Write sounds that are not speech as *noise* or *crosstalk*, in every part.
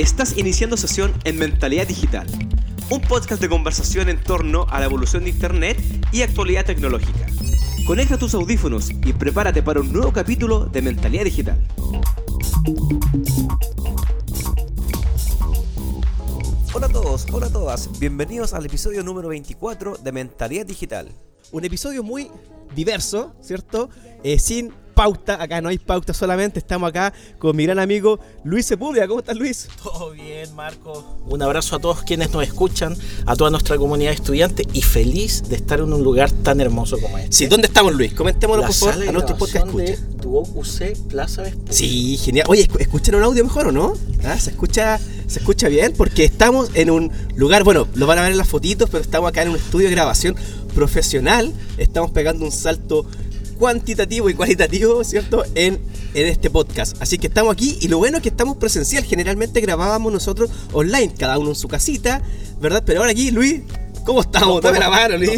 Estás iniciando sesión en Mentalidad Digital, un podcast de conversación en torno a la evolución de Internet y actualidad tecnológica. Conecta tus audífonos y prepárate para un nuevo capítulo de Mentalidad Digital. Hola a todos, hola a todas, bienvenidos al episodio número 24 de Mentalidad Digital. Un episodio muy diverso, ¿cierto? Eh, sin pauta, acá no hay pauta solamente, estamos acá con mi gran amigo Luis Sepúlveda. ¿Cómo estás Luis? Todo bien, Marco. Un abrazo a todos quienes nos escuchan, a toda nuestra comunidad de estudiantes y feliz de estar en un lugar tan hermoso como este. Sí, ¿dónde estamos Luis? Comentémoslo por favor a nuestro podcast de UC Plaza Vespucio. Sí, genial. Oye, ¿escuchan un audio mejor o no? ¿Ah? ¿Se escucha se escucha bien? Porque estamos en un lugar, bueno, lo van a ver en las fotitos, pero estamos acá en un estudio de grabación profesional. Estamos pegando un salto cuantitativo y cualitativo, ¿cierto? En, en este podcast. Así que estamos aquí y lo bueno es que estamos presencial. Generalmente grabábamos nosotros online, cada uno en su casita, ¿verdad? Pero ahora aquí, Luis, ¿Cómo estamos? Dame la mano, Luis.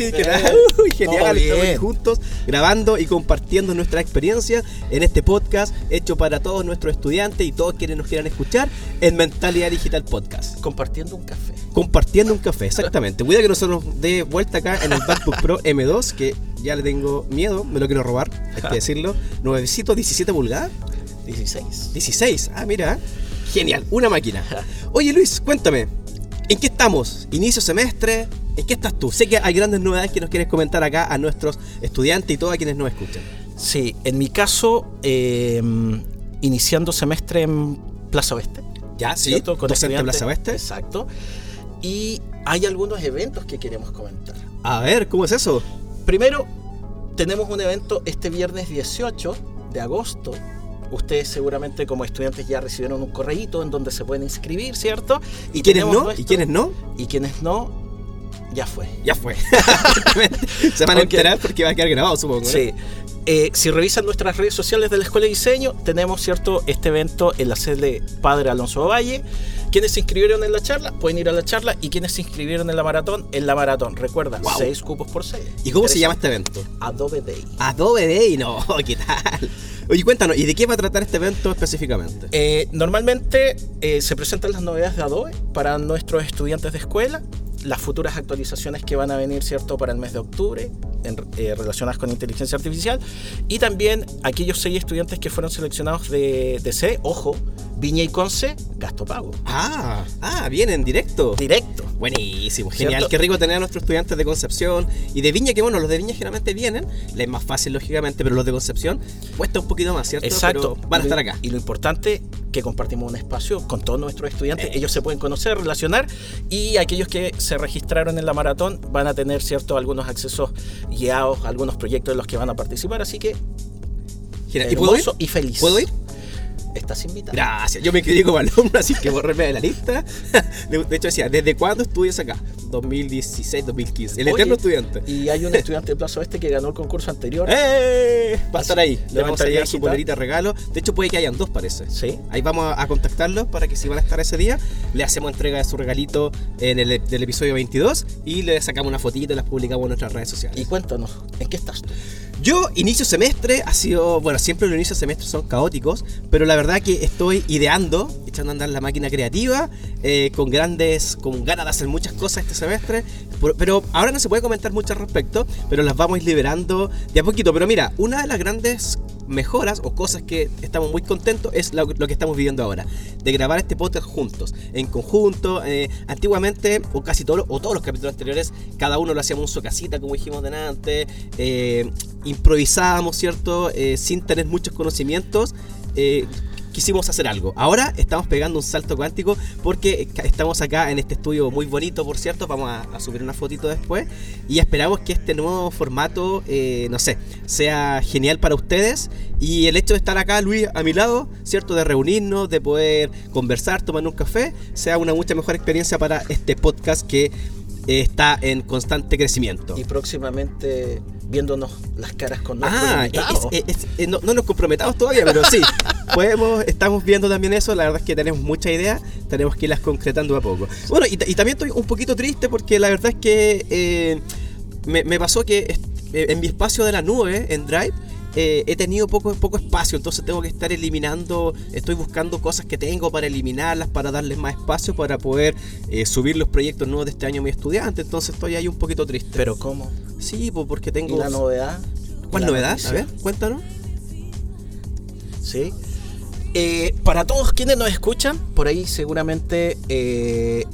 Uy, genial, estamos juntos grabando y compartiendo nuestra experiencia en este podcast hecho para todos nuestros estudiantes y todos quienes nos quieran escuchar en Mentalidad Digital Podcast. Compartiendo un café. Compartiendo un café, exactamente. Cuida que nosotros dé vuelta acá en el MacBook Pro M2, que ya le tengo miedo, me lo quiero robar, hay que *laughs* decirlo. Nuevecito, 17 pulgadas. 16. 16, ah, mira. Genial, una máquina. Oye Luis, cuéntame, ¿en qué estamos? ¿Inicio semestre? ¿En qué estás tú? Sé que hay grandes novedades que nos quieres comentar acá a nuestros estudiantes y todos quienes nos escuchan. Sí, en mi caso, eh, iniciando semestre en Plaza Oeste. Ya, sí, con docente Plaza Oeste. Exacto. Y hay algunos eventos que queremos comentar. A ver, ¿cómo es eso? Primero, tenemos un evento este viernes 18 de agosto. Ustedes seguramente como estudiantes ya recibieron un correíto en donde se pueden inscribir, ¿cierto? ¿Y, ¿Y quiénes no? ¿Y quiénes no? Y quienes no, ya fue. Ya fue. *laughs* se van a enterar porque va a quedar grabado, supongo. Sí. Eh, si revisan nuestras redes sociales de la Escuela de Diseño, tenemos cierto este evento en la sede Padre Alonso Valle. Quienes se inscribieron en la charla pueden ir a la charla y quienes se inscribieron en la maratón, en la maratón. Recuerda, seis cupos por seis. ¿Y cómo se llama este evento? Adobe Day. Adobe Day, no, *laughs* ¿qué tal? Oye, cuéntanos, ¿y de qué va a tratar este evento específicamente? Eh, normalmente eh, se presentan las novedades de Adobe para nuestros estudiantes de escuela las futuras actualizaciones que van a venir, ¿cierto?, para el mes de octubre, en, eh, relacionadas con inteligencia artificial, y también aquellos seis estudiantes que fueron seleccionados de, de C, ojo, Viña y Conce, gasto pago. Ah, ah, vienen directo. Directo. Buenísimo, genial. Qué rico tener a nuestros estudiantes de Concepción y de Viña, que bueno, los de Viña generalmente vienen, les es más fácil lógicamente, pero los de Concepción cuesta un poquito más, ¿cierto? Exacto. van a estar acá. Y lo importante que compartimos un espacio con todos nuestros estudiantes, eh. ellos se pueden conocer, relacionar y aquellos que se registraron en la maratón van a tener cierto algunos accesos guiados, algunos proyectos en los que van a participar, así que ¿Y puedo ir? y feliz. ¿Puedo ir? Estás invitado. Gracias. Yo me inscribí como alumno, así que borreme de la lista. *laughs* De hecho, decía, ¿desde cuándo estudias acá? 2016, 2015. El eterno estudiante. Y hay un estudiante de Plazo Este que ganó el concurso anterior. ¡Eh! Va a estar ahí. Le vamos a llevar su polerita regalo. De hecho, puede que hayan dos, parece. Sí. Ahí vamos a contactarlos para que si van a estar ese día, le hacemos entrega de su regalito en el del episodio 22 y le sacamos una fotito y las publicamos en nuestras redes sociales. Y cuéntanos, ¿en qué estás tú? Yo, inicio semestre, ha sido, bueno, siempre los inicios de semestre son caóticos, pero la verdad que estoy ideando, echando a andar la máquina creativa, eh, con grandes, con ganas de hacer muchas cosas este semestre, pero ahora no se puede comentar mucho al respecto, pero las vamos liberando de a poquito. Pero mira, una de las grandes mejoras o cosas que estamos muy contentos es lo, que estamos viviendo ahora, de grabar este podcast juntos, en conjunto. Eh, antiguamente, o casi todos, o todos los capítulos anteriores, cada uno lo hacíamos en su casita, como dijimos delante, eh, improvisábamos, ¿cierto? Eh, sin tener muchos conocimientos quisimos hacer algo. Ahora estamos pegando un salto cuántico porque estamos acá en este estudio muy bonito, por cierto. Vamos a, subir una fotito después. Y esperamos que este nuevo formato, eh, no sé, sea genial para ustedes. Y el hecho de estar acá, Luis, a mi lado, ¿cierto? De reunirnos, de poder conversar, tomar un café, sea una mucha mejor experiencia para este podcast que eh, está en constante crecimiento. Y próximamente viéndonos las caras con nuestros ah, eh, no, nos comprometamos todavía, pero sí, *laughs* podemos, estamos viendo también eso. La verdad es que tenemos muchas ideas, tenemos que irlas concretando a poco. Bueno, y, también estoy un poquito triste porque la verdad es que eh, me, pasó que en mi espacio de la nube, en Drive, eh, he tenido poco, poco espacio, entonces tengo que estar eliminando, estoy buscando cosas que tengo para eliminarlas, para darles más espacio, para poder eh, subir los proyectos nuevos de este año a mi estudiante, entonces estoy ahí un poquito triste. ¿Pero cómo? Sí, pues porque tengo... ¿Y la novedad? ¿Cuál ¿La novedad? noticia? A ver, cuéntanos. Sí. Eh, para todos quienes nos escuchan, por ahí seguramente eh,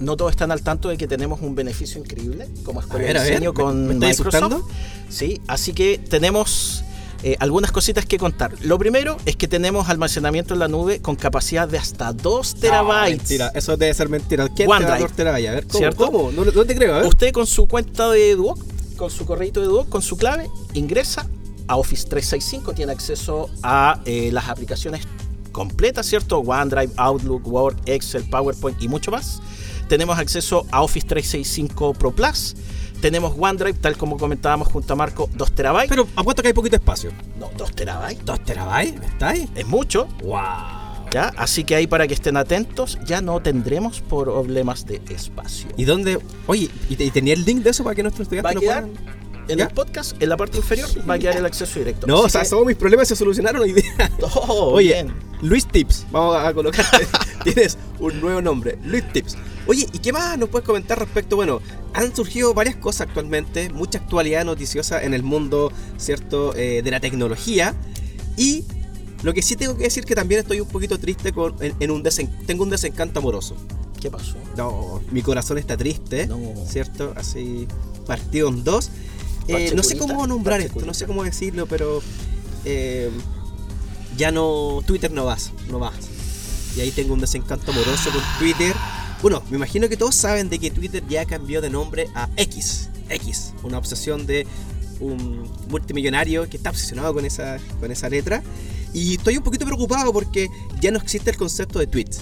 no todos están al tanto de que tenemos un beneficio increíble como escuela ver, de ver, diseño ¿me- con me estáis Microsoft. Sí, así que tenemos eh, algunas cositas que contar. Lo primero es que tenemos almacenamiento en la nube con capacidad de hasta 2 No, terabytes. mentira, eso debe ser mentira. ¿Quién te va a OneDrive. dar terabytes? A ver, ¿cómo? ¿Cómo? No, no te creo, a ver. Usted con su cuenta de Duoc, con su correito de Duoc, con su clave, ingresa a Office 365, tiene acceso a eh, las aplicaciones completas, ¿cierto? OneDrive, Outlook, Word, Excel, PowerPoint y mucho más. Tenemos acceso a Office 365 Pro Plus. Tenemos OneDrive, tal como comentábamos junto a Marco, 2 terabytes. Pero apuesto que hay poquito espacio. no, 2 terabytes. ¿Dos terabytes? ¿Estáis? Es mucho, ¡Wow! ¿Ya? Así que ahí para que estén atentos, ya no tendremos problemas de espacio. ¿Y dónde? Oye, ¿y, te- y tenía el link de eso para que nuestros estudiantes lo puedan? en ¿Ya? el podcast, en la parte inferior, va a quedar el acceso directo. No, Así o sea, que- todos mis problemas se solucionaron hoy día. *laughs* Oh, Oye, bien. Luis Tips, vamos a colocarte. *laughs* Tienes un nuevo nombre, Luis Tips. Oye, ¿y qué más nos puedes comentar respecto? Bueno, han surgido varias cosas actualmente, mucha actualidad noticiosa en el mundo, ¿cierto?, eh, de la tecnología. Y lo que sí tengo que decir que también estoy un poquito triste con, en, en un desen- tengo un desencanto amoroso. ¿Qué pasó? No, mi corazón está triste, No. ¿cierto? Así partido en dos. Eh, no sé cómo nombrar esto, no sé cómo decirlo, pero eh, ya no, Twitter no vas, no vas. Y ahí tengo un desencanto amoroso con Twitter. Bueno, me imagino que todos saben de que Twitter ya cambió de nombre a X. X, una obsesión de un multimillonario que está obsesionado con esa, con esa letra. Y estoy un poquito preocupado porque ya no existe el concepto de tweets.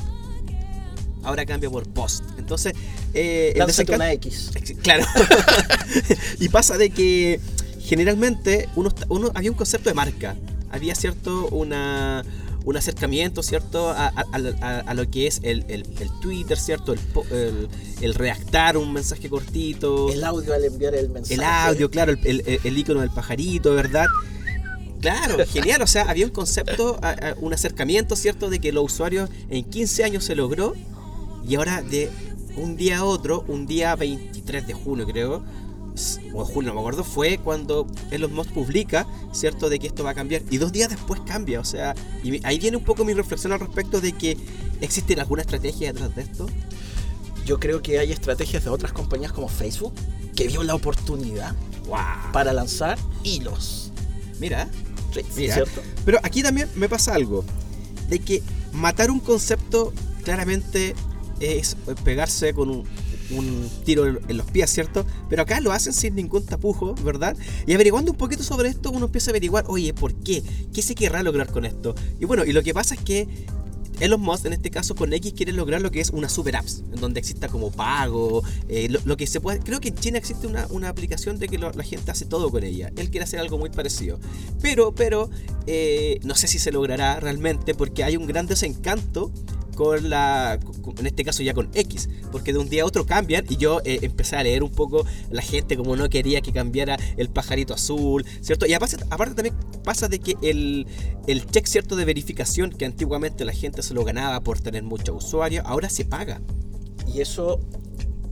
Ahora cambia por post. Entonces, eh, el una X. Claro. *laughs* y pasa de que generalmente uno, uno había un concepto de marca. Había cierto una un acercamiento, ¿cierto? A, a- a- a lo que es el, el- el Twitter, ¿cierto? El, el- redactar un mensaje cortito. El audio al enviar el mensaje. El audio, claro, el, el icono del pajarito, ¿verdad? Claro, *laughs* genial, o sea, había un concepto, a- a- un acercamiento, ¿cierto? De que los usuarios en 15 años se logró y ahora de un día a otro, un día 23 de junio creo, o julio, no me acuerdo, fue cuando Elon Musk publica, ¿cierto? De que esto va a cambiar y dos días después cambia, o sea, y ahí viene un poco mi reflexión al respecto de que existen alguna estrategia detrás de esto. Yo creo que hay estrategias de otras compañías como Facebook que vio la oportunidad ¡Wow! para lanzar hilos. Mira, Pero aquí también me pasa algo. De que matar un concepto claramente es pegarse con un, un tiro en en los pies, ¿cierto? Pero acá lo hacen sin ningún tapujo, ¿verdad? Y averiguando un poquito sobre esto, uno empieza a averiguar, oye, ¿por qué? ¿Qué se querrá lograr con esto? Y bueno, y lo que pasa es que Elon Musk, en este caso con X, quiere lograr lo que es una super apps, en donde exista como pago, eh, lo, que se puede. Creo que en China existe una, aplicación de que la gente hace todo con ella. Él quiere hacer algo muy parecido. Pero, pero, eh, no sé si se logrará realmente, porque hay un gran desencanto con la, en este caso ya con X, porque de un día a otro cambian y yo eh, empecé a leer un poco la gente como no quería que cambiara el pajarito azul, ¿cierto? Y aparte, aparte también pasa de que el, el check cierto de verificación que antiguamente la gente se lo ganaba por tener muchos usuarios, ahora se paga. Y eso,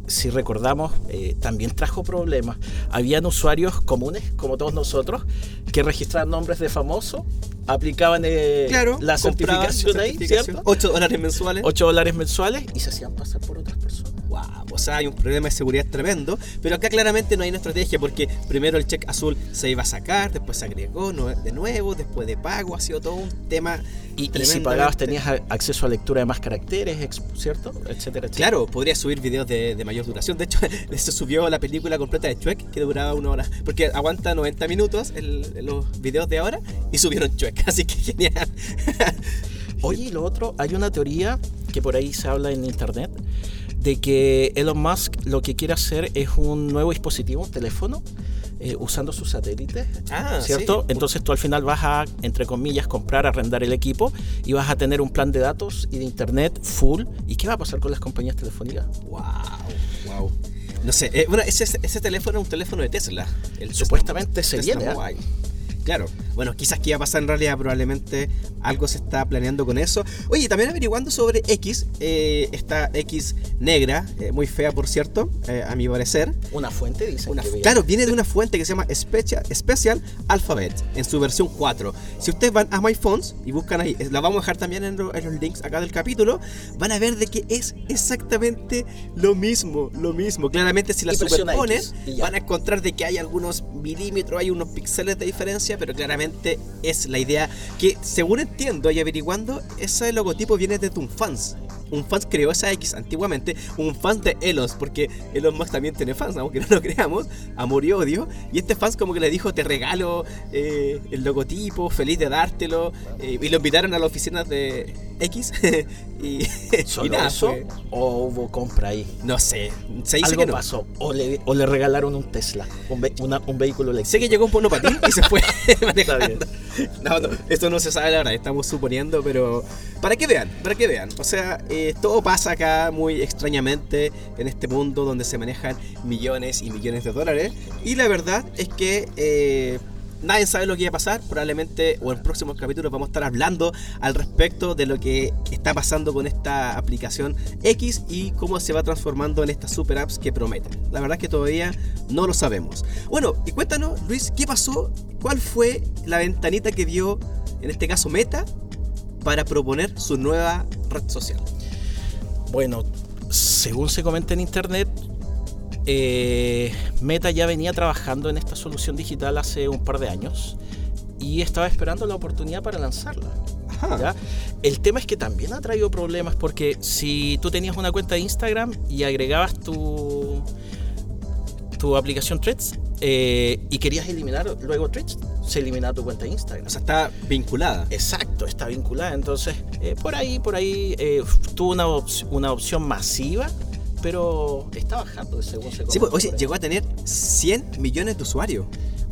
si recordamos, eh, también trajo problemas. Habían usuarios comunes, como todos nosotros, que registraban nombres de famosos, aplicaban eh, Claro, la certificación ahí, certificación, ¿cierto? 8 dólares mensuales. 8 dólares mensuales y se hacían pasar por otras personas. Wow, o sea, hay un problema de seguridad tremendo, pero acá claramente no hay una estrategia porque primero el check azul se iba a sacar, después se agregó no- de nuevo, después de pago, ha sido todo un tema. Y, y si pagabas tenías acceso a lectura de más caracteres, ¿cierto? Etcétera, etcétera. Claro, podría subir videos de, de mayor duración. De hecho, *laughs* se subió la película completa de Chuek que duraba una hora. Porque aguanta 90 minutos el- los videos de ahora y subieron Chuek. *laughs* Así que genial. Oye, y lo otro, hay una teoría que por ahí se habla en internet de que Elon Musk lo que quiere hacer es un nuevo dispositivo, un teléfono, eh, usando sus satélites, Ah, ¿cierto? sí. Entonces tú al final vas a, entre comillas, comprar, arrendar el equipo y vas a tener un plan de datos y de internet full. ¿Y qué va a pasar con las compañías telefónicas? Wow, wow. No sé, eh, bueno, ese, ese teléfono es un teléfono de Tesla. El Tesla- Supuestamente se Tesla viene. Mobile. Claro, bueno, quizás que iba a pasar en realidad, probablemente algo se está planeando con eso. Oye, también averiguando sobre X, eh, esta X negra, eh, muy fea por cierto, eh, a mi parecer. Una fuente, dice. Una, claro, viene de una fuente que se llama Special, Special Alphabet, en su versión 4. Si ustedes van a My Phones y buscan ahí, la vamos a dejar también en, en los links acá del capítulo, van a ver de que es exactamente lo mismo, lo mismo. Claramente si la superponen, van a encontrar de que hay algunos milímetros, hay unos píxeles de diferencia pero claramente es la idea que, según entiendo y averiguando, ese logotipo viene de un fans. Un fans creó esa X antiguamente, un fan de Elon, porque Elon Musk también tiene fans, aunque no lo *laughs* creamos, amor y odio. Y este fans como que le dijo, te regalo eh, el logotipo, feliz de dártelo. Eh, y lo invitaron a la oficina de X. *laughs* *laughs* y, ¿Solo eso? ¿O hubo compra ahí? No sé. Se dice Algo que no. pasó. O le, o le regalaron un Tesla, un, ve- una- un vehículo eléctrico. Sé que llegó un monopatín y se fue manejando. No, no, esto no se sabe la verdad, estamos suponiendo, pero para que vean, para que vean. O sea, eh, todo pasa acá muy extrañamente en este mundo donde se manejan millones y millones de dólares. Y la verdad es que eh, nadie sabe lo que va a pasar. Probablemente o en próximos capítulos vamos a estar hablando al respecto de lo que está pasando con esta aplicación X y cómo se va transformando en estas super apps que prometen. La verdad es que todavía no lo sabemos. Bueno, y cuéntanos, Luis, ¿qué pasó? ¿Cuál fue la ventanita que dio, en este caso Meta, para proponer su nueva red social? Bueno, según se comenta en internet, eh, Meta ya venía trabajando en esta solución digital hace un par de años y estaba esperando la oportunidad para lanzarla. El tema es que también ha traído problemas porque si tú tenías una cuenta de Instagram y agregabas tu, tu aplicación Threads eh, y querías eliminar luego Threads, se eliminaba tu cuenta de Instagram. O sea, está vinculada. Exacto, está vinculada. Entonces, eh, por ahí, por ahí eh, tuvo una, op- una opción masiva, pero está bajando según se Sí, pues, oye, llegó a tener 100 millones de usuarios.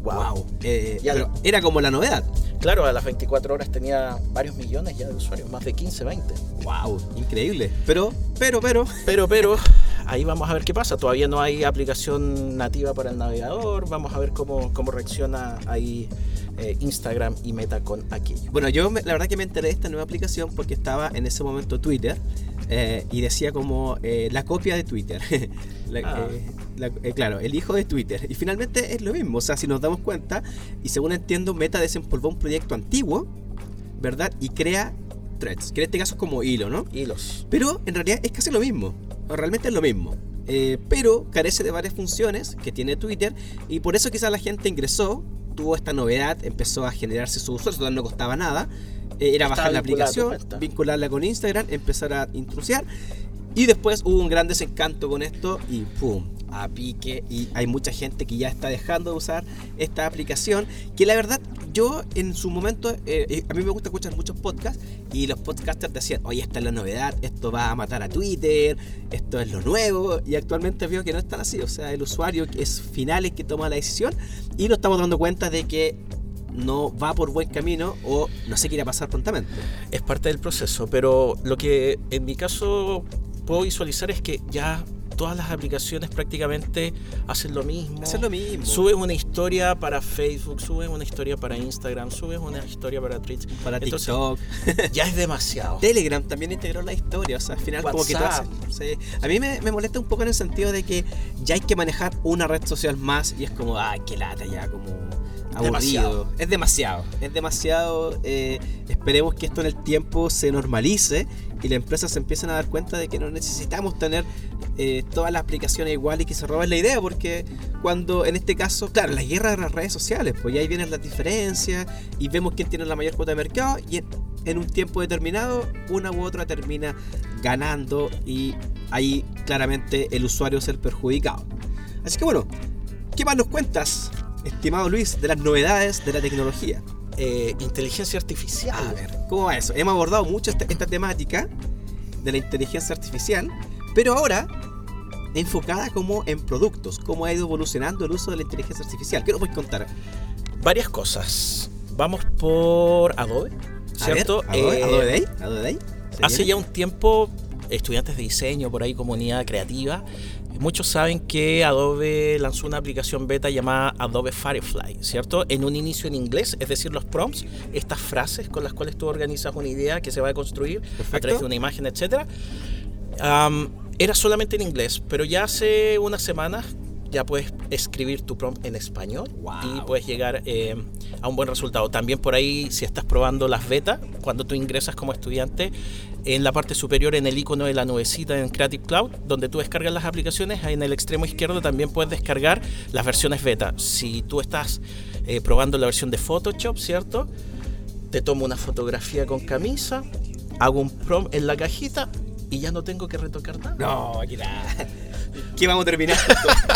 Wow. Eh, Ya pero lo- era como la novedad. Claro, a las 24 horas tenía varios millones ya de usuarios, más de 15, 20. Wow, increíble. Pero, pero, pero. Pero, pero, *laughs* ahí vamos a ver qué pasa. Todavía no hay aplicación nativa para el navegador. Vamos a ver cómo, cómo reacciona ahí eh, Instagram y Meta con aquello. Bueno, yo me- la verdad que me enteré de esta nueva aplicación porque estaba en ese momento Twitter eh, y decía como eh, la copia de Twitter. *laughs* La- Ah. eh, la- eh, claro, el hijo de Twitter. Y finalmente es lo mismo. O sea, si nos damos cuenta, y según entiendo, Meta desempolvó un proyecto antiguo, ¿verdad? Y crea threads, que en este caso es como hilo, ¿no? Hilos. Pero en realidad es casi lo mismo. Realmente es lo mismo. Eh, pero carece de varias funciones que tiene Twitter y por eso quizás la gente ingresó, tuvo esta novedad, empezó a generarse su usuario, total no costaba nada. Eh, era Estaba bajar la aplicación, vincularla con Instagram, empezar a intrusiar. Y después hubo un gran desencanto con esto y ¡pum! A pique. Y hay mucha gente que ya está dejando de usar esta aplicación. Que la verdad, yo en su momento, eh, eh, a mí me gusta escuchar muchos podcasts. Y los podcasters decían, oye, esta es la novedad, esto va a matar a Twitter, esto es lo nuevo. Y actualmente veo que no es tan así. O sea, el usuario es final el que toma la decisión. Y nos estamos dando cuenta de que no va por buen camino o no sé qué irá a pasar prontamente. es parte del proceso, pero lo que en mi caso puedo visualizar es que ya todas las aplicaciones prácticamente hacen lo mismo. Es lo mismo. Subes una historia para Facebook, subes una historia para Instagram, subes una historia para Twitch. para Entonces, TikTok. *laughs* Ya es demasiado. Telegram también integró la historia, o sea, al final como que todo WhatsApp. hace- sí. A mí me, me molesta un poco en el sentido de que ya hay que manejar una red social más y es como, ay, qué lata ya, como aburrido. Demasiado. Es demasiado, es demasiado. eh, esperemos que esto en el tiempo se normalice y las empresas se empiecen a dar cuenta de que no necesitamos tener eh, todas las aplicaciones iguales y que se roben la idea, porque cuando en este caso, claro, la guerra de las redes sociales, pues ahí vienen las diferencias y vemos quién tiene la mayor cuota de mercado y en, en un tiempo determinado una u otra termina ganando y ahí claramente el usuario es el perjudicado. Así que bueno, ¿qué más nos cuentas, estimado Luis, de las novedades de la tecnología? Eh, inteligencia artificial. A ver, ¿cómo va eso? Hemos abordado mucho esta, esta temática de la inteligencia artificial, pero ahora enfocada como en productos, cómo ha ido evolucionando el uso de la inteligencia artificial. ¿Qué nos puedes contar? Varias cosas. Vamos por Adobe, A ver, ¿cierto? Adobe, Eh, Adobe Day, Adobe Day. ¿Se Hace viene? ya un tiempo estudiantes de diseño, por ahí comunidad creativa, muchos saben que Adobe lanzó una aplicación beta llamada Adobe Firefly, ¿cierto? En un inicio en inglés, es decir, los prompts, estas frases con las cuales tú organizas una idea que se va a construir a través de una imagen, etc. era solamente en inglés, pero ya hace unas semanas ya puedes escribir tu prompt en español y puedes llegar eh, a un buen resultado. También por ahí, si estás probando las betas, cuando tú ingresas como estudiante, en la parte superior, en el icono de la nubecita en Creative Cloud, donde tú descargas las aplicaciones, en el extremo izquierdo también puedes descargar las versiones beta. Si tú estás eh, probando la versión de Photoshop, ¿cierto? Te tomo una fotografía con camisa, hago un prompt en la cajita y ya no tengo que retocar nada. No, aquí *laughs* ¿Qué vamos a terminar?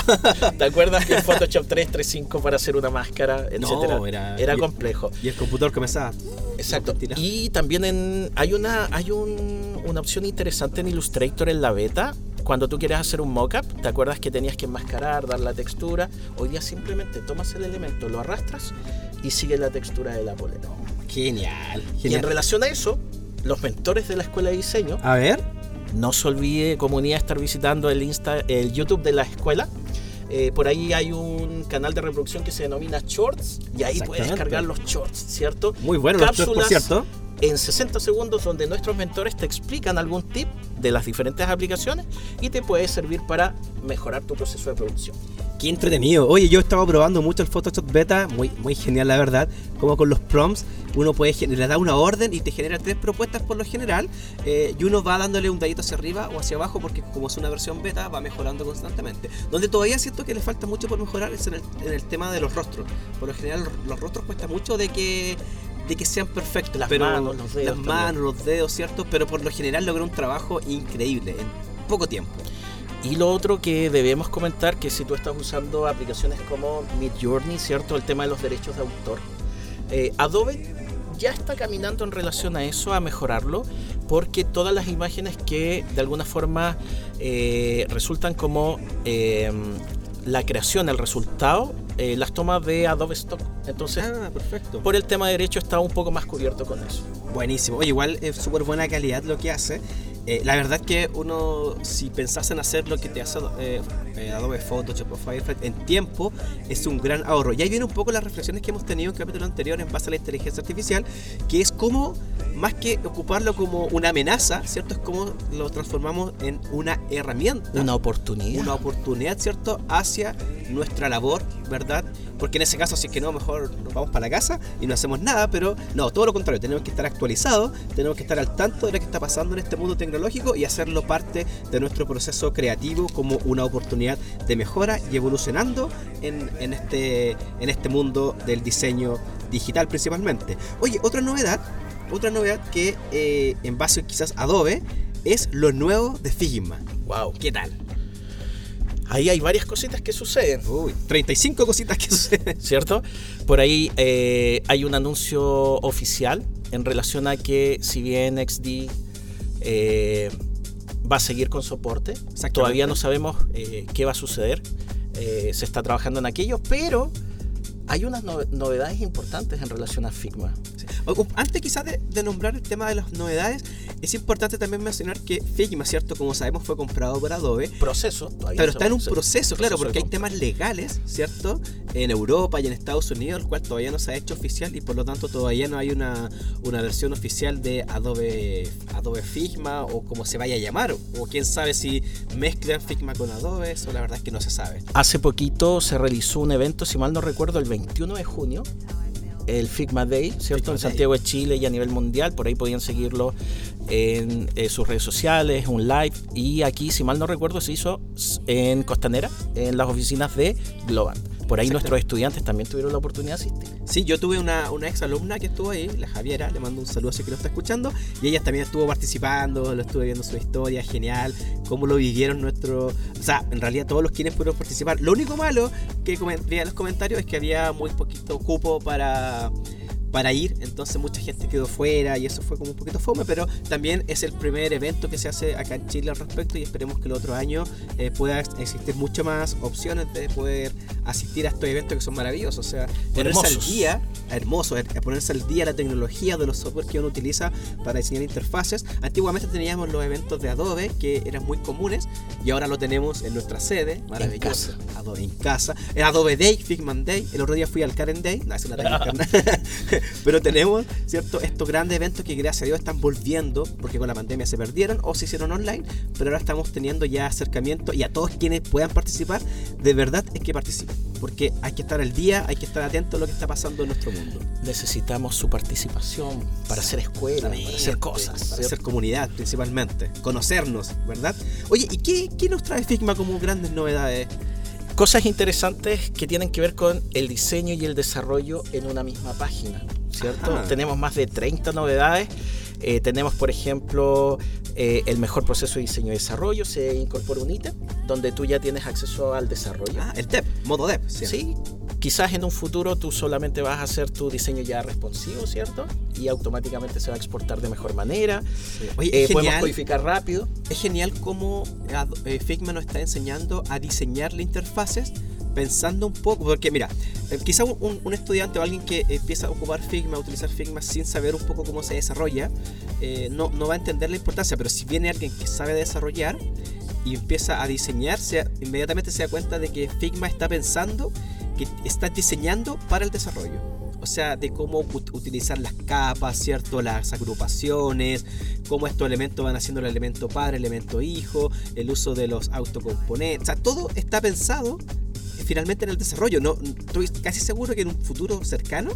*laughs* ¿Te acuerdas que el Photoshop 335 para hacer una máscara, etcétera? era, complejo. Y el computador comenzaba. Exacto. Y también en, hay una hay una opción interesante en Illustrator en la beta. Cuando tú quieres hacer un mockup, ¿te acuerdas que tenías que enmascarar, dar la textura? Hoy día simplemente tomas el elemento, lo arrastras y sigue la textura de la polera. Genial, genial. Y en relación a eso, los mentores de la escuela de diseño. A ver no se olvide, comunidad, estar visitando el, Insta, el YouTube de la escuela. Eh, por ahí hay un canal de reproducción que se denomina Shorts y ahí puedes descargar los Shorts, ¿cierto? Muy bueno, Cápsulas por cierto. En 60 segundos donde nuestros mentores te explican algún tip de las diferentes aplicaciones y te puede servir para mejorar tu proceso de producción. Qué entretenido. Oye, yo estaba probando mucho el Photoshop Beta, muy, muy genial la verdad. Como con los prompts, uno puede le da una orden y te genera tres propuestas por lo general. Eh, y uno va dándole un dedito hacia arriba o hacia abajo porque como es una versión beta va mejorando constantemente. Donde todavía siento que le falta mucho por mejorar es en el, tema de los rostros. Por lo general los rostros cuesta mucho de que de que sean perfectos. Las manos, los dedos. Las manos, los dedos, ¿cierto? Pero por lo general logró un trabajo increíble en poco tiempo. Y lo otro que debemos comentar, que si tú estás usando aplicaciones como Midjourney, ¿cierto? El tema de los derechos de autor. Eh, Adobe ya está caminando en relación a eso, a mejorarlo, porque todas las imágenes que de alguna forma eh, resultan como eh, la creación, el resultado, las toma de Adobe Stock. Entonces, ah, perfecto. por el tema de derecho está un poco más cubierto con eso. Buenísimo. igual es súper buena calidad lo que hace. Eh, la verdad es que uno, si pensás en hacer lo que te hace eh, eh, Adobe Photoshop o Firefly en tiempo, es un gran ahorro. Y ahí vienen un poco las reflexiones que hemos tenido en capítulo anterior en base a la inteligencia artificial, que es como, más que ocuparlo como una amenaza, ¿cierto? Es como lo transformamos en una herramienta. Una oportunidad. Una oportunidad, ¿cierto? Hacia nuestra labor, ¿verdad? Porque en ese caso, si es que no, mejor nos vamos para la casa y no hacemos nada, pero no, todo lo contrario, tenemos que estar actualizados, tenemos que estar al tanto de lo que está pasando en este mundo tecnológico y hacerlo parte de nuestro proceso creativo como una oportunidad de mejora y evolucionando en, este, en este mundo del diseño digital principalmente. Oye, otra novedad, otra novedad que eh, en base quizás Adobe es lo nuevo de Figma. Wow, ¿qué tal? Ahí hay varias cositas que suceden. Uy, 35 cositas que suceden. ¿Cierto? Por ahí eh, hay un anuncio oficial en relación a que si bien XD eh, va a seguir con soporte, todavía no sabemos eh, qué va a suceder. se está trabajando en aquello, pero hay unas novedades importantes en relación a Figma. Antes quizás de, nombrar el tema de las novedades, es importante también mencionar que Figma, ¿cierto? Como sabemos, fue comprado por Adobe. Proceso, todavía. Pero está en un proceso, claro, porque hay temas legales, ¿cierto? En Europa y en Estados Unidos, el cual todavía no se ha hecho oficial y por lo tanto todavía no hay una, una versión oficial de Adobe, Adobe Figma o como se vaya a llamar. O quién sabe si mezclan Figma con Adobe, eso la verdad es que no se sabe. Hace poquito se realizó un evento, si mal no recuerdo, el 21 de junio, el Figma Day, ¿cierto? en Santiago de Chile y a nivel mundial. Por ahí podían seguirlo en eh, sus redes sociales, un live. Y aquí, si mal no recuerdo, se hizo en Costanera, en las oficinas de Globant. Por ahí nuestros estudiantes también tuvieron la oportunidad de asistir. Sí, yo tuve una, una ex alumna que estuvo ahí, la Javiera, le mando un saludo si que lo está escuchando, y ella también estuvo participando, lo estuve viendo su historia, genial, cómo lo vivieron nuestros... O sea, en realidad todos los quienes pudieron participar. Lo único malo que vi en los comentarios es que había muy poquito cupo para para ir, entonces mucha gente quedó fuera y eso fue como un poquito fome, pero también es el primer evento que se hace acá en Chile al respecto y esperemos que el otro año eh, pueda existir mucho más opciones de poder asistir a estos eventos que son maravillosos. O sea, ponerse al día, hermoso, ponerse al día la tecnología de los software que uno utiliza para diseñar interfaces. Antiguamente teníamos los eventos de Adobe que eran muy comunes y ahora lo tenemos en nuestra sede, maravilloso. En casa. Adobe en casa. El Adobe Day, Figma Day. El otro día fui al Karen Day. No, es una *laughs* *laughs* Pero tenemos, ¿cierto? Estos grandes eventos que gracias a Dios están volviendo porque con la pandemia se perdieron o se hicieron online, pero ahora estamos teniendo ya acercamiento y a todos quienes puedan participar, de verdad es que participen, porque hay que estar al día, hay que estar atento a lo que está pasando en nuestro mundo. Necesitamos su participación para hacer escuela, para hacer cosas, para hacer comunidad principalmente, conocernos, ¿verdad? Oye, ¿y qué, qué nos trae Figma como grandes novedades? Cosas interesantes que tienen que ver con el diseño y el desarrollo en una misma página, ¿cierto? Tenemos más de 30 novedades eh, tenemos, por ejemplo, eh, el mejor proceso de diseño y desarrollo. Se incorpora un ítem donde tú ya tienes acceso al desarrollo. Ah, el dev, modo dev. Sí. Quizás en un futuro tú solamente vas a hacer tu diseño ya responsivo, ¿cierto? Y automáticamente se va a exportar de mejor manera. Oye, eh, podemos codificar rápido. Es genial cómo Figma nos está enseñando a diseñar las interfaces pensando un poco, porque mira, eh, quizá un, estudiante o alguien que empieza a ocupar Figma, a utilizar Figma sin saber un poco cómo se desarrolla, eh, no, no va a entender la importancia, pero si viene alguien que sabe desarrollar y empieza a diseñar, inmediatamente se da cuenta de que Figma está pensando, que está diseñando para el desarrollo o sea, de cómo utilizar las capas, ¿cierto? Las agrupaciones, cómo estos elementos van haciendo el elemento padre, el elemento hijo, el uso de los autocomponentes, o sea, todo está pensado finalmente en el desarrollo. No, estoy casi seguro que en un futuro cercano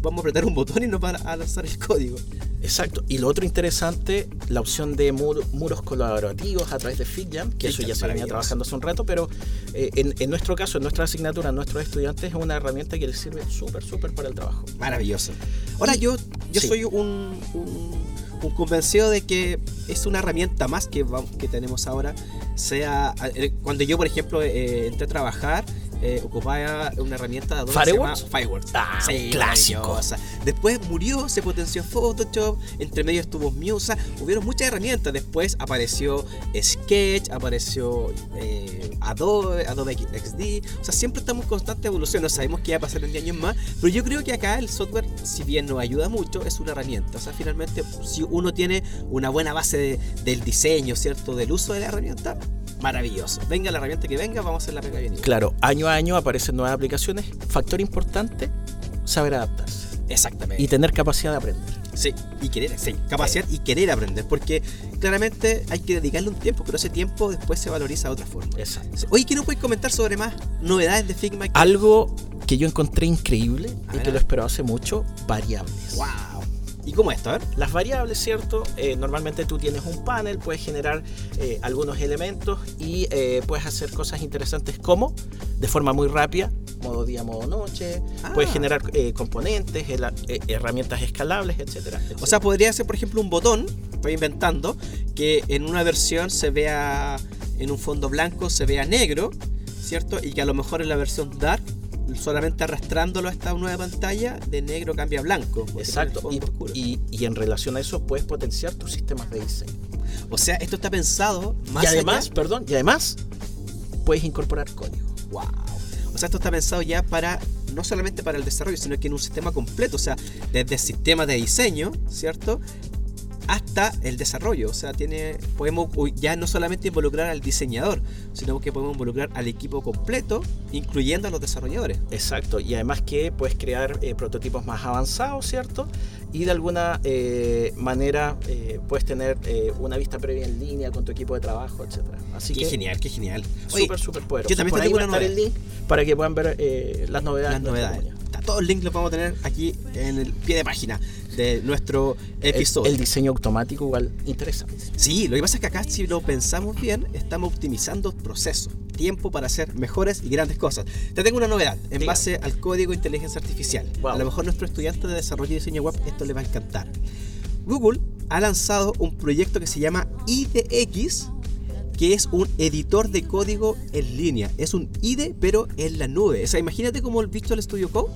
vamos a apretar un botón y nos va a lanzar el código. Exacto. Y lo otro interesante, la opción de muros colaborativos a través de FitJam, que eso ya se venía trabajando hace un rato, pero eh, en, nuestro caso, en nuestra asignatura, a nuestros estudiantes, es una herramienta que les sirve súper, súper para el trabajo. Maravilloso. Ahora yo, yo soy un, un, convencido de que es una herramienta más que, que tenemos ahora. Sea, eh, cuando yo, por ejemplo, eh, entré a trabajar, eh, ocupaba una herramienta de Fireworks. Fireworks. Ah, clásico. Después murió, se potenció Photoshop, entre medio estuvo Musa, hubieron muchas herramientas. Después apareció Sketch, apareció eh, Adobe, Adobe XD. O sea, siempre estamos en constante evolución. No sabemos qué va a pasar en 10 años más, pero yo creo que acá el software, si bien nos ayuda mucho, es una herramienta. O sea, finalmente, si uno tiene una buena base del diseño, ¿cierto? Del uso de la herramienta, maravilloso. Venga la herramienta que venga, vamos a hacer la pega bien. Claro, año a año aparecen nuevas aplicaciones. Factor importante, saber adaptarse. Exactamente. Y tener capacidad de aprender. Sí, y querer, sí, capacidad y querer aprender, porque claramente hay que dedicarle un tiempo, pero ese tiempo después se valoriza de otra forma. Exacto. Oye, ¿qué nos puedes comentar sobre más novedades de Figma? Algo que yo encontré increíble y que lo espero hace mucho, variables. ¡Wow! ¿Y cómo esto? Las variables, ¿cierto? Eh, normalmente tú tienes un panel, puedes generar eh, algunos elementos y eh, puedes hacer cosas interesantes como, de forma muy rápida, modo día, modo noche, puedes ah. generar componentes, herramientas escalables, etcétera, O sea, podría ser, por ejemplo, un botón, estoy inventando, que en una versión se vea en un fondo blanco, se vea negro, ¿cierto? Y que a lo mejor en la versión dark solamente arrastrándolo a esta nueva pantalla, de negro cambia a blanco. Exacto. Y, y, en relación a eso puedes potenciar tus sistemas de diseño. O sea, esto está pensado más Y además, perdón, y además puedes incorporar código. Wow. O sea, esto está pensado ya para no solamente para el desarrollo, sino que en un sistema completo, o sea, desde el sistema de diseño, ¿cierto? Hasta el desarrollo. O sea, tiene, podemos ya no solamente involucrar al diseñador, sino que podemos involucrar al equipo completo, incluyendo a los desarrolladores. Exacto, y además que puedes crear eh, prototipos más avanzados, ¿cierto? Y de alguna eh, manera eh, puedes tener una vista previa en línea con tu equipo de trabajo, etc. Así qué genial, qué genial. Súper, súper poderoso. Yo también tengo una el link para que puedan ver las novedades. Las novedades. Todos los links los vamos a tener aquí en el pie de página de nuestro episodio. El, diseño automático igual interesante. Sí, lo que pasa es que acá si lo pensamos bien, estamos optimizando procesos, tiempo para hacer mejores y grandes cosas. Te tengo una novedad en base al código de inteligencia artificial. A lo mejor nuestro estudiante de desarrollo y diseño web esto le va a encantar. Google ha lanzado un proyecto que se llama IDX, que es un editor de código en línea. Es un IDE, pero en la nube. O sea, imagínate como el Visual Studio Code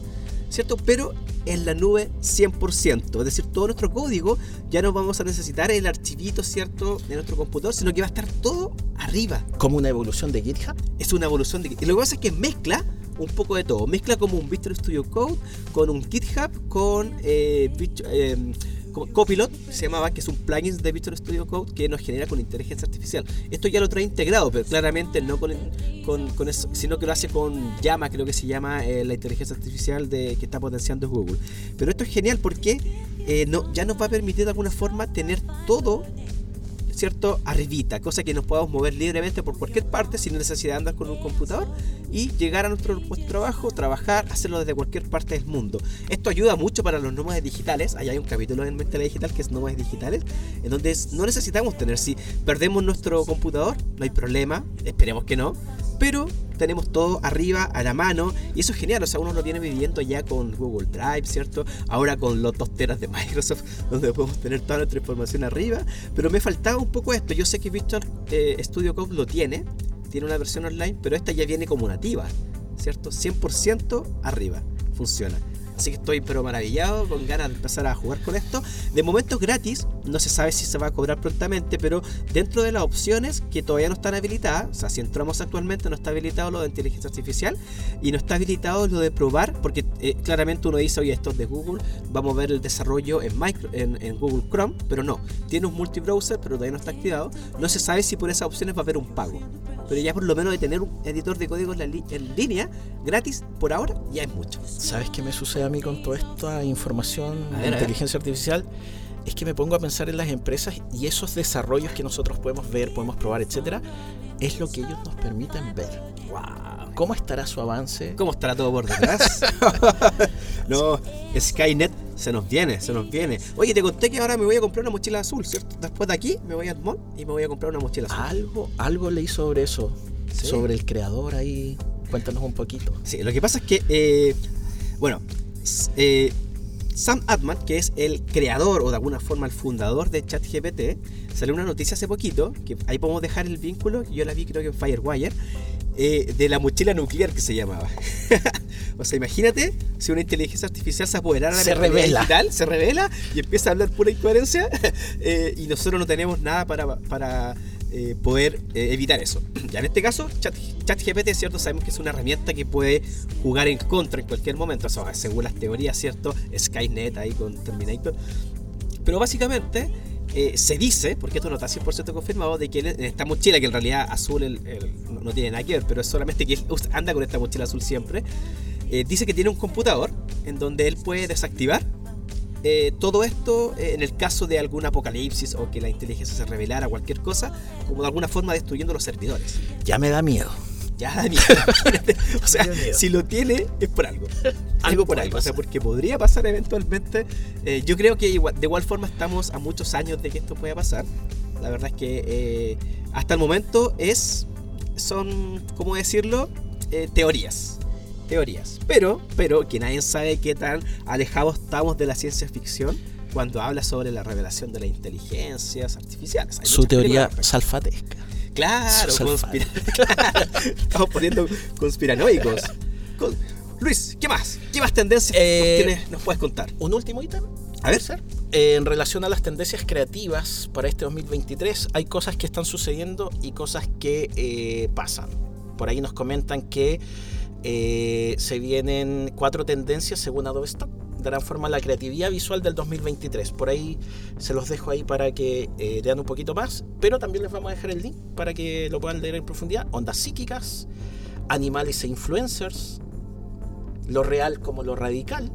¿cierto? Pero en la nube 100%. Es decir, todo nuestro código ya no vamos a necesitar el archivito, ¿cierto? De nuestro computador, sino que va a estar todo arriba. ¿Como una evolución de GitHub? Es una evolución de GitHub. Y lo que pasa es que mezcla un poco de todo. Mezcla como un Visual Studio Code con un GitHub, con eh, eh, Copilot, se llamaba, que es un plugin de Visual Studio Code que nos genera con inteligencia artificial. Esto ya lo trae integrado, pero claramente no con, eso, sino que lo hace con Llama, creo que se llama eh, la inteligencia artificial de, que está potenciando Google. Pero esto es genial porque eh, no, ya nos va a permitir de alguna forma tener todo ¿cierto? Arribita, cosa que nos podamos mover libremente por cualquier parte sin necesidad de andar con un computador y llegar a nuestro trabajo, trabajar, hacerlo desde cualquier parte del mundo. Esto ayuda mucho para los nómadas digitales. Ahí hay un capítulo en Mentalidad Digital que es nómadas digitales, en donde no necesitamos tener, si perdemos nuestro computador, no hay problema, esperemos que no, pero tenemos todo arriba a la mano y eso es genial, o sea, uno lo viene viviendo ya con Google Drive, ¿cierto? Ahora con los dos teras de Microsoft, *laughs* donde podemos tener toda nuestra información arriba, pero me faltaba un poco esto, yo sé que Visual eh, Studio Code lo tiene, tiene una versión online, pero esta ya viene como nativa, ¿cierto? 100% arriba, funciona. Así que estoy pero maravillado, con ganas de empezar a jugar con esto. De momento gratis, no se sabe si se va a cobrar prontamente, pero dentro de las opciones que todavía no están habilitadas, o sea, si entramos actualmente no está habilitado lo de inteligencia artificial y no está habilitado lo de probar, porque eh, claramente uno dice, oye, esto es de Google, vamos a ver el desarrollo en, micro, en, en Google Chrome, pero no, tiene un multibrowser, pero todavía no está activado. No se sabe si por esas opciones va a haber un pago pero ya por lo menos de tener un editor de código en, línea gratis por ahora ya es mucho. ¿Sabes qué me sucede a mí con toda esta información de inteligencia artificial? Es que me pongo a pensar en las empresas y esos desarrollos que nosotros podemos ver, podemos probar, etcétera, es lo que ellos nos permiten ver. Wow. ¿Cómo estará su avance? ¿Cómo estará todo por detrás? *laughs* no, Skynet se nos viene, se nos viene. Oye, te conté que ahora me voy a comprar una mochila azul, ¿cierto? Después de aquí me voy al mall y me voy a comprar una mochila azul. Algo, algo leí sobre eso, sobre el creador ahí. Cuéntanos un poquito. Sí, lo que pasa es que, eh, bueno, eh, Sam Altman, que es el creador o de alguna forma el fundador de ChatGPT, salió una noticia hace poquito, que ahí podemos dejar el vínculo, yo la vi creo que en Firewire, eh, de la mochila nuclear que se llamaba. *laughs* o sea, imagínate si una inteligencia artificial se apoderara de la revela. digital, se revela y empieza a hablar pura incoherencia *laughs* eh, y nosotros no tenemos nada para, para eh, poder evitar eso. *clears throat* Ya en este caso, ChatGPT, ¿cierto? Sabemos que es una herramienta que puede jugar en contra en cualquier momento, o sea, según las teorías, ¿cierto? Skynet ahí con Terminator. Pero básicamente eh, se dice, porque esto no está 100% confirmado, de que en esta mochila, que en realidad azul no tiene nada que ver, pero es solamente que él anda con esta mochila azul siempre, eh, dice que tiene un computador en donde él puede desactivar eh, todo esto en el caso de algún apocalipsis o que la inteligencia se revelara cualquier cosa, como de alguna forma destruyendo los servidores. Ya me da miedo ya *laughs* o sea, si lo tiene es por algo. *laughs* Algo por algo. O sea, porque podría pasar eventualmente. Eh, yo creo que de igual forma estamos a muchos años de que esto pueda pasar. La verdad es que eh, hasta el momento es. Son, ¿cómo decirlo? Eh, teorías. Teorías. Pero, pero que nadie sabe qué tan alejados estamos de la ciencia ficción cuando habla sobre la revelación de las inteligencias artificiales. Su teoría salfatesca. *laughs* Claro, estamos poniendo conspiranoicos. Luis, ¿qué más? ¿Qué más tendencias eh, nos puedes contar? ¿Un último ítem? A ver, ser. Eh, en relación a las tendencias creativas para este 2023, hay cosas que están sucediendo y cosas que eh, pasan. Por ahí nos comentan que se vienen cuatro tendencias según Adobe Stock darán forma a la creatividad visual del 2023. Por ahí se los dejo ahí para que eh, lean un poquito más, pero también les vamos a dejar el link para que lo puedan leer en profundidad. Ondas psíquicas, animales e influencers, lo real como lo radical.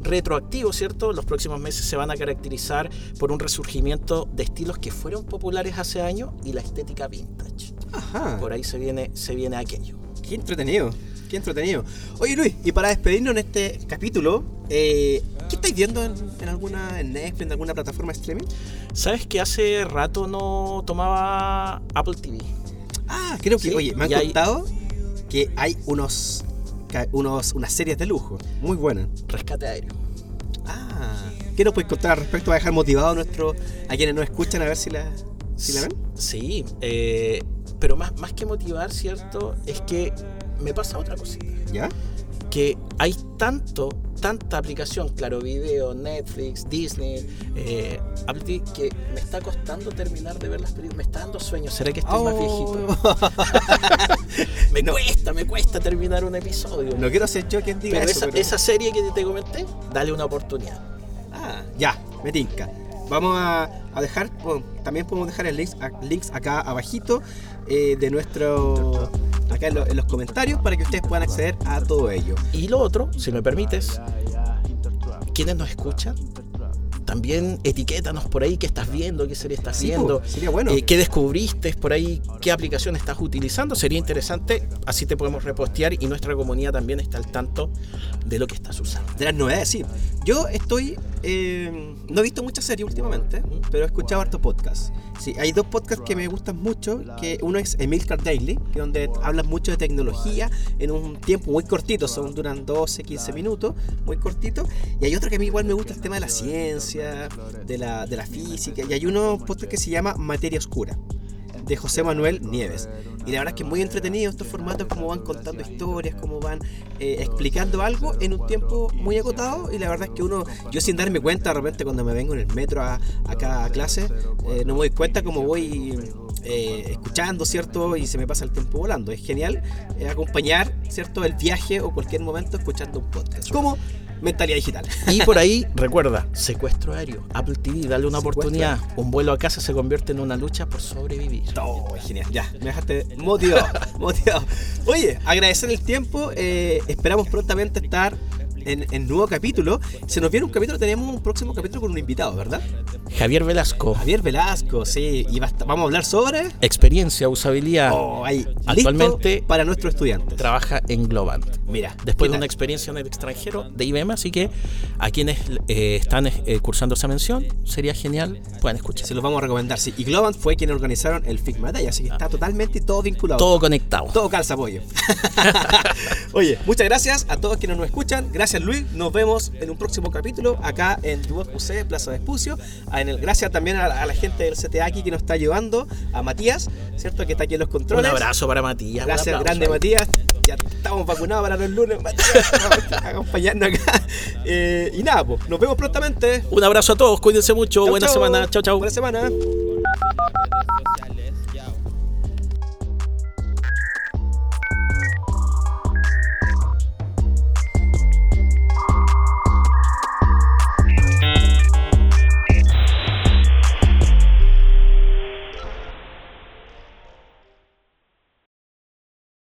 Retroactivo, ¿cierto? Los próximos meses se van a caracterizar por un resurgimiento de estilos que fueron populares hace años y la estética vintage. Ajá. Por ahí se viene, se viene aquello. Qué entretenido entretenido. Oye Luis, y para despedirnos en este capítulo, eh, ¿qué estáis viendo en, alguna en Netflix, en alguna plataforma de streaming? Sabes que hace rato no tomaba Apple TV. Ah, creo que, oye, me han contado que hay unos, unos unas series de lujo, muy buenas. Rescate aéreo. Ah, ¿qué nos puedes contar al respecto? a dejar motivado a, nuestro, a quienes nos escuchan a ver si la, si la ven? Sí, eh, pero más, más que motivar, ¿cierto? Es que me pasa otra cosita. ¿Ya? que hay tanto, tanta aplicación, claro, video, Netflix, Disney, eh, Apple TV, que me está costando terminar de ver las películas. Me está dando sueño. ¿Será que estoy más viejito? *laughs* me No. cuesta, me cuesta terminar un episodio. No quiero ser yo quien diga pero eso. esa, pero- esa serie que te comenté, dale una oportunidad. Ah, ya, me tinca. Vamos a, a dejar, también podemos dejar el links, links acá abajito eh, de nuestro, acá en, lo- en los comentarios para que ustedes puedan acceder a todo ello. Y lo otro, si me permites, quienes nos escuchan, también etiquétanos por ahí qué estás viendo, qué serie estás Sí, viendo, po, sería bueno. eh, qué descubriste por ahí, qué aplicación estás utilizando. Sería interesante, así te podemos repostear y nuestra comunidad también está al tanto de lo que estás usando. De las novedades, sí. Yo estoy. eh, no he visto muchas series últimamente, pero he escuchado harto podcast. Sí, hay dos podcasts que me gustan mucho. Que uno es Emilcar Daily, donde hablan mucho de tecnología en un tiempo muy cortito, son duran 12, 15 minutos, muy cortito. Y hay otro que a mí igual me gusta el tema de la ciencia, de la, de la física. Y hay uno podcast que se llama Materia Oscura de José Manuel Nieves. Y la verdad es que muy entretenido estos formatos, como van contando historias, como van eh, explicando algo en un tiempo muy acotado. Y la verdad es que uno, yo sin darme cuenta, de repente cuando me vengo en el metro a, acá a clase, eh, no me doy cuenta como voy eh, escuchando, ¿cierto? Y se me pasa el tiempo volando. Es genial acompañar, ¿cierto? El viaje o cualquier momento escuchando un podcast. Como mentalidad digital. Y por ahí, *laughs* recuerda, secuestro aéreo, Apple TV, dale una Secuestro oportunidad. Un vuelo a casa se convierte en una lucha por sobrevivir. Oh, genial, ya, me dejaste motivado, *laughs* motivado. Oye, agradecer el tiempo, eh, esperamos prontamente estar en, en nuevo capítulo. Se nos viene un capítulo, tenemos un próximo capítulo con un invitado, ¿verdad? Javier Velasco, Javier Velasco, sí, y vamos a hablar sobre... experiencia, usabilidad, Oh, ahí, Actualmente- listo para nuestros estudiantes. trabaja en Globant. Mira, Después ¿qué de una experiencia en el extranjero de IBM, así que a quienes eh, están eh, cursando esa mención, sería genial, puedan escuchar. Se los vamos a recomendar, sí. Y Globant fue quien organizaron el Figma Day, así que está totalmente todo vinculado. Todo conectado. Todo calza apoyo. *laughs* Oye, muchas gracias a todos quienes nos escuchan. Gracias Luis. Nos vemos en un próximo capítulo acá en Duoc UC, Plaza de Espucio. A- en el- gracias también a, a la gente del CTA aquí que nos está ayudando, a Matías, ¿cierto? Que está aquí en los Un controles. abrazo para Matías. un Gracias, grande. Matías. Ya estamos vacunados para los lunes, Matías. *laughs* acompañando acá. Eh, y nada, pues, nos vemos prontamente. Un abrazo a todos, cuídense mucho, Chau, buena chau. semana, chao chao. Buena semana.